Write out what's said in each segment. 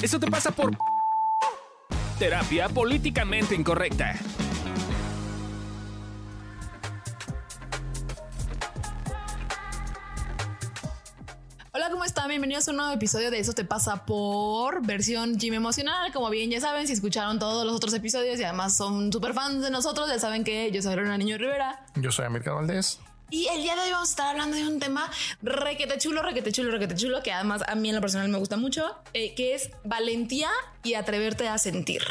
Eso te pasa por terapia políticamente incorrecta. Hola, ¿cómo están? Bienvenidos a un nuevo episodio de Eso te pasa por versión Jimmy Emocional. Como bien ya saben, si escucharon todos los otros episodios y además son súper fans de nosotros, ya saben que yo soy Lorena Niño Rivera. Yo soy América Valdés. Y el día de hoy vamos a estar hablando de un tema requete chulo, requete chulo, requete chulo, que además a mí en lo personal me gusta mucho, eh, que es valentía y atreverte a sentir.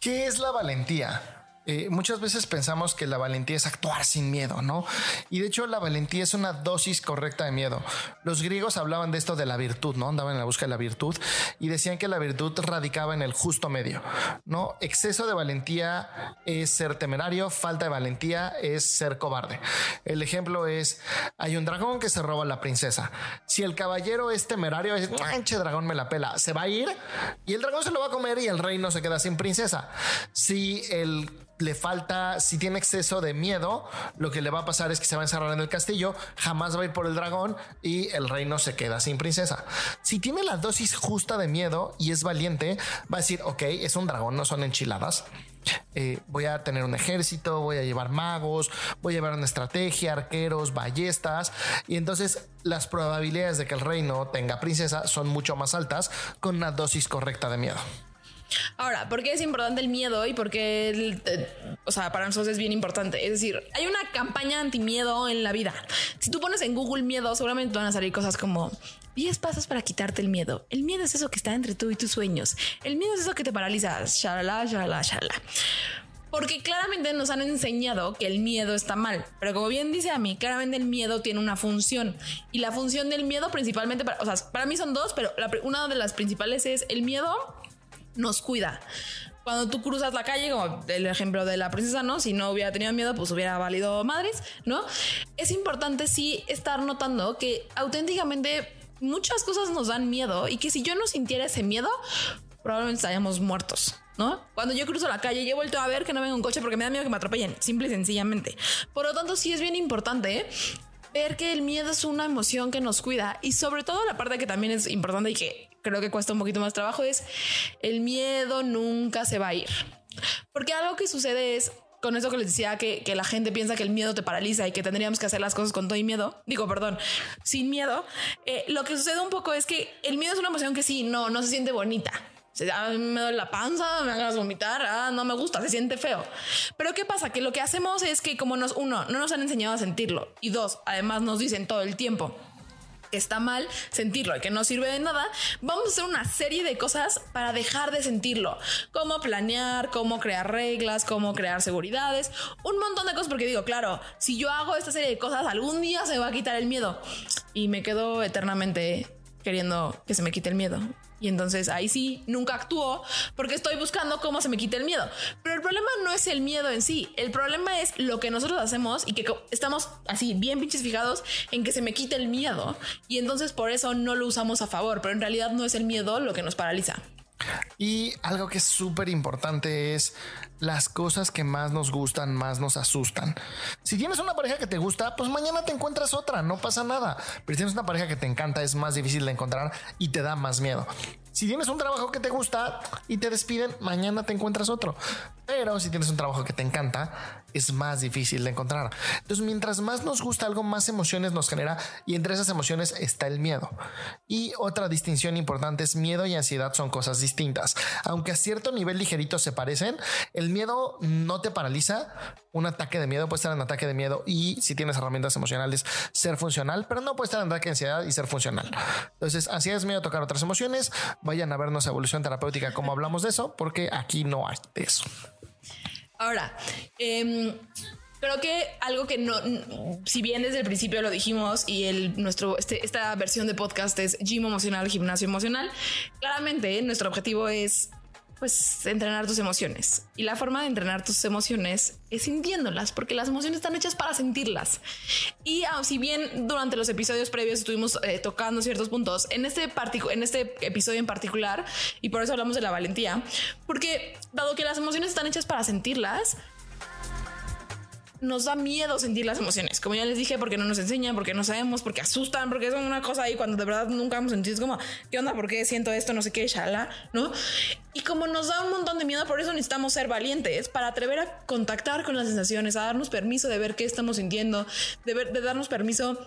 ¿Qué es la valentía? Eh, muchas veces pensamos que la valentía es actuar sin miedo, ¿no? Y de hecho la valentía es una dosis correcta de miedo. Los griegos hablaban de esto de la virtud, ¿no? Andaban en la búsqueda de la virtud y decían que la virtud radicaba en el justo medio, ¿no? Exceso de valentía es ser temerario, falta de valentía es ser cobarde. El ejemplo es, hay un dragón que se roba a la princesa. Si el caballero es temerario, es, manche dragón me la pela, se va a ir y el dragón se lo va a comer y el reino se queda sin princesa. Si el le falta, si tiene exceso de miedo, lo que le va a pasar es que se va a encerrar en el castillo, jamás va a ir por el dragón y el reino se queda sin princesa. Si tiene la dosis justa de miedo y es valiente, va a decir, ok, es un dragón, no son enchiladas. Eh, voy a tener un ejército, voy a llevar magos, voy a llevar una estrategia, arqueros, ballestas, y entonces las probabilidades de que el reino tenga princesa son mucho más altas con una dosis correcta de miedo. Ahora, ¿por qué es importante el miedo y por qué, el, eh, o sea, para nosotros es bien importante? Es decir, hay una campaña anti-miedo en la vida. Si tú pones en Google miedo, seguramente van a salir cosas como 10 pasos para quitarte el miedo. El miedo es eso que está entre tú y tus sueños. El miedo es eso que te paraliza. Shalala, shalala, shalala. Porque claramente nos han enseñado que el miedo está mal. Pero como bien dice a mí, claramente el miedo tiene una función. Y la función del miedo principalmente, para, o sea, para mí son dos, pero la, una de las principales es el miedo nos cuida. Cuando tú cruzas la calle, como el ejemplo de la princesa, ¿no? Si no hubiera tenido miedo, pues hubiera valido madres, ¿no? Es importante sí estar notando que auténticamente muchas cosas nos dan miedo y que si yo no sintiera ese miedo, probablemente estaríamos muertos. ¿No? Cuando yo cruzo la calle, yo vuelto a ver que no venga un coche porque me da miedo que me atropellen, simple y sencillamente. Por lo tanto, sí es bien importante ver que el miedo es una emoción que nos cuida y sobre todo la parte que también es importante y que creo que cuesta un poquito más trabajo es el miedo nunca se va a ir. Porque algo que sucede es con eso que les decía que, la gente piensa que el miedo te paraliza y que tendríamos que hacer las cosas con todo y miedo, digo, perdón, sin miedo, eh, lo que sucede un poco es que el miedo es una emoción que sí, no, no se siente bonita. Me duele la panza, me hagas vomitar, ah, no me gusta, se siente feo. Pero ¿qué pasa? Que lo que hacemos es que como nos, uno, no nos han enseñado a sentirlo y dos, además nos dicen todo el tiempo, que está mal sentirlo y que no sirve de nada, vamos a hacer una serie de cosas para dejar de sentirlo. Cómo planear, cómo crear reglas, cómo crear seguridades, un montón de cosas. Porque digo, claro, si yo hago esta serie de cosas, algún día se va a quitar el miedo y me quedo eternamente queriendo que se me quite el miedo. Y entonces ahí sí, nunca actúo porque estoy buscando cómo se me quite el miedo. Pero el problema no es el miedo en sí. El problema es lo que nosotros hacemos y que estamos así bien pinches fijados en que se me quite el miedo. Y entonces por eso no lo usamos a favor. Pero en realidad no es el miedo lo que nos paraliza. Y algo que es súper importante es las cosas que más nos gustan, más nos asustan. Si tienes una pareja que te gusta, pues mañana te encuentras otra, no pasa nada. Pero si tienes una pareja que te encanta, es más difícil de encontrar y te da más miedo. Si tienes un trabajo que te gusta y te despiden, mañana te encuentras otro. Pero si tienes un trabajo que te encanta, es más difícil de encontrar. Entonces, mientras más nos gusta algo, más emociones nos genera y entre esas emociones está el miedo. Y otra distinción importante es miedo y ansiedad son cosas distintas. Aunque a cierto nivel ligerito se parecen, el miedo no te paraliza. Un ataque de miedo puede estar en ataque de miedo y si tienes herramientas emocionales, ser funcional, pero no puede estar en ataque de ansiedad y ser funcional. Entonces, ansiedad es miedo a tocar otras emociones. Vayan a vernos evolución terapéutica, como hablamos de eso, porque aquí no hay de eso. Ahora, eh, Creo que algo que no, si bien desde el principio lo dijimos y el, nuestro, este, esta versión de podcast es gym emocional, gimnasio emocional, claramente nuestro objetivo es pues entrenar tus emociones. Y la forma de entrenar tus emociones es sintiéndolas, porque las emociones están hechas para sentirlas. Y ah, si bien durante los episodios previos estuvimos eh, tocando ciertos puntos, en este, en este episodio en particular, y por eso hablamos de la valentía, porque dado que las emociones están hechas para sentirlas, nos da miedo sentir las emociones. Como ya les dije, porque no nos enseñan, porque no sabemos, porque asustan, porque es una cosa ahí cuando de verdad nunca hemos sentido. Es como, ¿qué onda? ¿Por qué siento esto? No sé qué, shala, ¿no? Y como nos da un montón de miedo, por eso necesitamos ser valientes para atrever a contactar con las sensaciones, a darnos permiso de ver qué estamos sintiendo, de, ver, de darnos permiso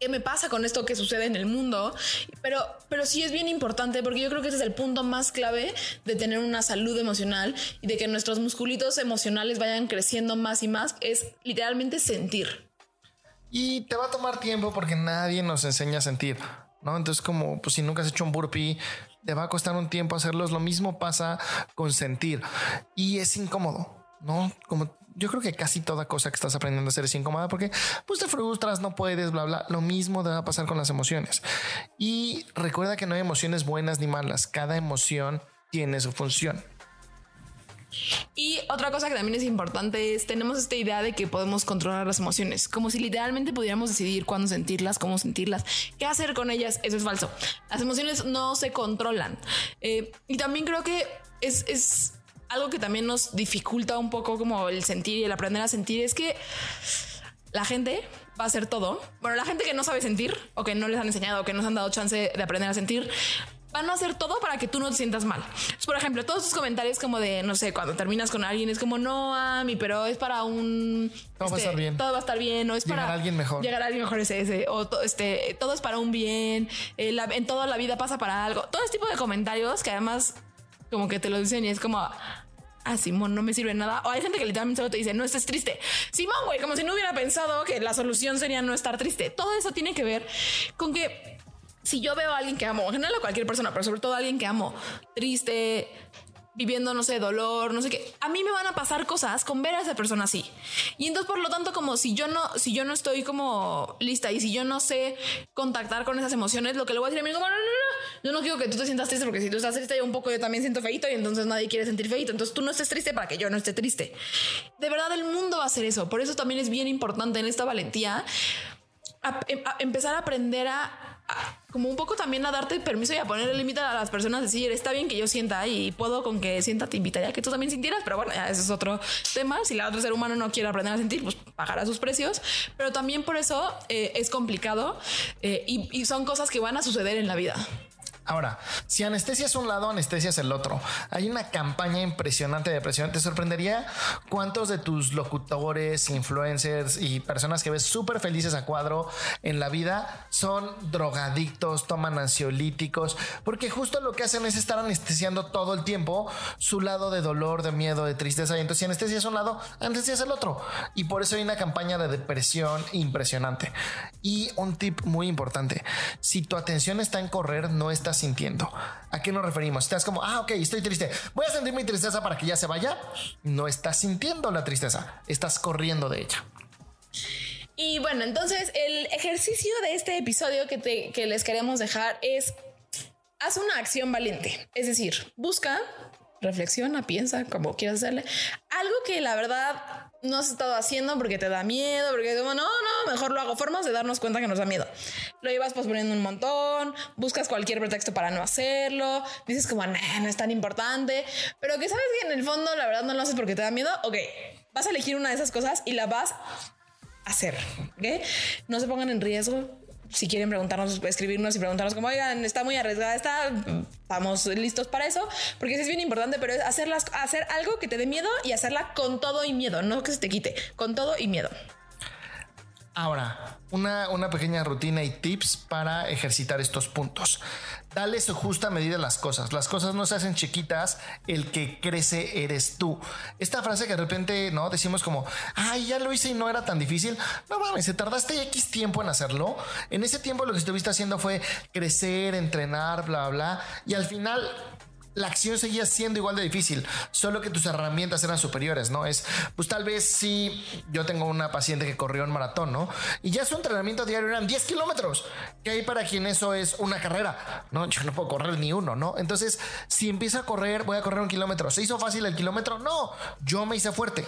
qué me pasa con esto que sucede en el mundo. Pero, pero sí es bien importante porque yo creo que ese es el punto más clave de tener una salud emocional y de que nuestros musculitos emocionales vayan creciendo más y más. Es literalmente sentir. Y te va a tomar tiempo porque nadie nos enseña a sentir. ¿no? Entonces, como pues, si nunca has hecho un burpee, te va a costar un tiempo hacerlos. Lo mismo pasa con sentir y es incómodo, ¿no? Como yo creo que casi toda cosa que estás aprendiendo a hacer es incómoda porque pues te frustras, no puedes, bla, bla. Lo mismo te va a pasar con las emociones. Y recuerda que no hay emociones buenas ni malas. Cada emoción tiene su función. Y otra cosa que también es importante es, tenemos esta idea de que podemos controlar las emociones, como si literalmente pudiéramos decidir cuándo sentirlas, cómo sentirlas, qué hacer con ellas. Eso es falso. Las emociones no se controlan. Eh, y también creo que es, es algo que también nos dificulta un poco como el sentir y el aprender a sentir es que la gente va a hacer todo. Bueno, la gente que no sabe sentir o que no les han enseñado o que no se han dado chance de aprender a sentir, van a hacer todo para que tú no te sientas mal. por ejemplo, todos tus comentarios como de, no sé, cuando terminas con alguien, es como, no, a mí, pero es para un... Todo va a este, estar bien. Todo va a estar bien, o es Llegar para... a alguien mejor. Llegar a alguien mejor es ese, o to- este, todo es para un bien, eh, la- en toda la vida pasa para algo. Todo ese tipo de comentarios que además como que te lo dicen y es como... Ah, Simón, no me sirve nada. O hay gente que literalmente solo te dice, no estés triste. Simón, güey, como si no hubiera pensado que la solución sería no estar triste. Todo eso tiene que ver con que si yo veo a alguien que amo, en general a cualquier persona, pero sobre todo a alguien que amo, triste, viviendo, no sé, dolor, no sé qué, a mí me van a pasar cosas con ver a esa persona así. Y entonces, por lo tanto, como si yo no, si yo no estoy como lista y si yo no sé contactar con esas emociones, lo que le voy a decir a mí es como, no, no, no, yo no quiero que tú te sientas triste porque si tú estás triste, yo un poco yo también siento feito y entonces nadie quiere sentir feito. Entonces tú no estés triste para que yo no esté triste. De verdad, el mundo va a hacer eso. Por eso también es bien importante en esta valentía a- em- a empezar a aprender a, a- como un poco también a darte permiso y a poner el límite a las personas, decir, está bien que yo sienta y puedo con que sienta te invitaría a que tú también sintieras, pero bueno, ya ese es otro tema. Si la otro ser humano no quiere aprender a sentir, pues pagará sus precios, pero también por eso eh, es complicado eh, y son cosas que van a suceder en la vida. Ahora, si anestesia es un lado, anestesia es el otro. Hay una campaña impresionante de depresión. Te sorprendería cuántos de tus locutores, influencers y personas que ves súper felices a cuadro en la vida son drogadictos, toman ansiolíticos, porque justo lo que hacen es estar anestesiando todo el tiempo su lado de dolor, de miedo, de tristeza. Y entonces, si anestesia es un lado, anestesia es el otro. Y por eso hay una campaña de depresión impresionante. Y un tip muy importante: si tu atención está en correr, no estás sintiendo. ¿A qué nos referimos? Estás como, ah, ok, estoy triste. Voy a sentir mi tristeza para que ya se vaya. No estás sintiendo la tristeza, estás corriendo de ella. Y bueno, entonces el ejercicio de este episodio que, que les queremos dejar es, haz una acción valiente. Es decir, busca, reflexiona, piensa, como quieras hacerle, algo que la verdad no has estado haciendo porque te da miedo, porque como, no, no, mejor lo hago. Formas de darnos cuenta que nos da miedo. Lo llevas posponiendo un montón, buscas cualquier pretexto para no hacerlo, dices como, "Nah, no es tan importante, pero que sabes que en el fondo la verdad no lo haces porque te da miedo. Ok, vas a elegir una de esas cosas y la vas hacer. ¿ok? No se pongan en riesgo. Si quieren preguntarnos, escribirnos y preguntarnos como, oigan, está muy arriesgada, está, estamos listos para eso, porque eso es bien importante, pero es hacerlas, hacer algo que te dé miedo y hacerla con todo y miedo, no que se te quite, con todo y miedo. Ahora, una, una pequeña rutina y tips para ejercitar estos puntos. Dale su justa medida a las cosas. Las cosas no se hacen chiquitas, el que crece eres tú. Esta frase que de repente no decimos como, ay, ya lo hice y no era tan difícil. No mames, se tardaste X tiempo en hacerlo. En ese tiempo lo que estuviste haciendo fue crecer, entrenar, bla, bla. Y al final la acción seguía siendo igual de difícil, solo que tus herramientas eran superiores, ¿no? Es, pues tal vez si yo tengo una paciente que corrió un maratón, ¿no? Y ya su entrenamiento diario eran 10 kilómetros, que hay para quien eso es una carrera, ¿no? Yo no puedo correr ni uno, ¿no? Entonces, si empiezo a correr, voy a correr un kilómetro. ¿Se hizo fácil el kilómetro? No, yo me hice fuerte.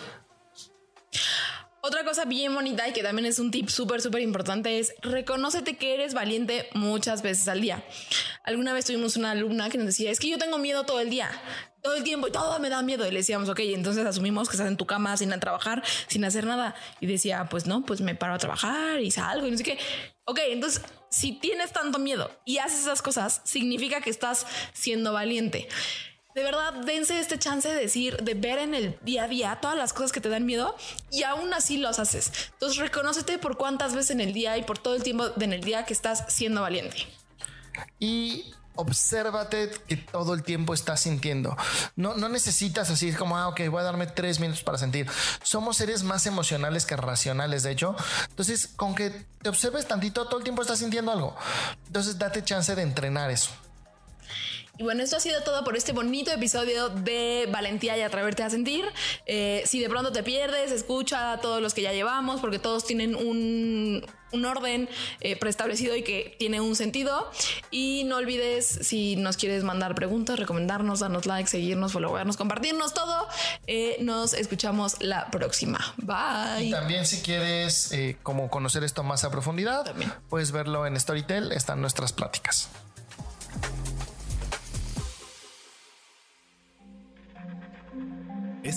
Otra cosa bien bonita y que también es un tip súper, súper importante es reconócete que eres valiente muchas veces al día. Alguna vez tuvimos una alumna que nos decía, es que yo tengo miedo todo el día. todo el tiempo y todo me da miedo. Y le decíamos, ok, entonces asumimos que estás en tu cama sin trabajar, sin hacer nada. Y decía, pues no, pues me paro a trabajar y salgo y no sé qué. Ok, entonces si tienes tanto miedo y haces esas cosas, significa que estás siendo valiente. De verdad, dense este chance de decir, de ver en el día a día todas las cosas que te dan miedo y aún así los haces. Entonces, reconócete por cuántas veces en el día y por todo el tiempo en el día que estás siendo valiente. Y obsérvate que todo el tiempo estás sintiendo. No, no necesitas así como, ah, ok, voy a darme tres minutos para sentir. Somos seres más emocionales que racionales, de hecho. Entonces, con que te observes tantito, todo el tiempo estás sintiendo algo. Entonces, date chance de entrenar eso. Y bueno, esto ha sido todo por este bonito episodio de Valentía y Atreverte a Sentir. Eh, si de pronto te pierdes, escucha a todos los que ya llevamos, porque todos tienen un, un orden eh, preestablecido y que tiene un sentido. Y no olvides, si nos quieres mandar preguntas, recomendarnos, darnos like, seguirnos, followarnos, compartirnos todo. Eh, nos escuchamos la próxima. Bye. Y también si quieres como conocer esto más a profundidad, puedes verlo en Storytel, están nuestras pláticas.